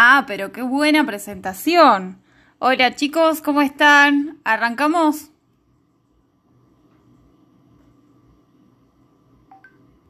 Ah, pero qué buena presentación. Hola chicos, ¿cómo están? ¿Arrancamos?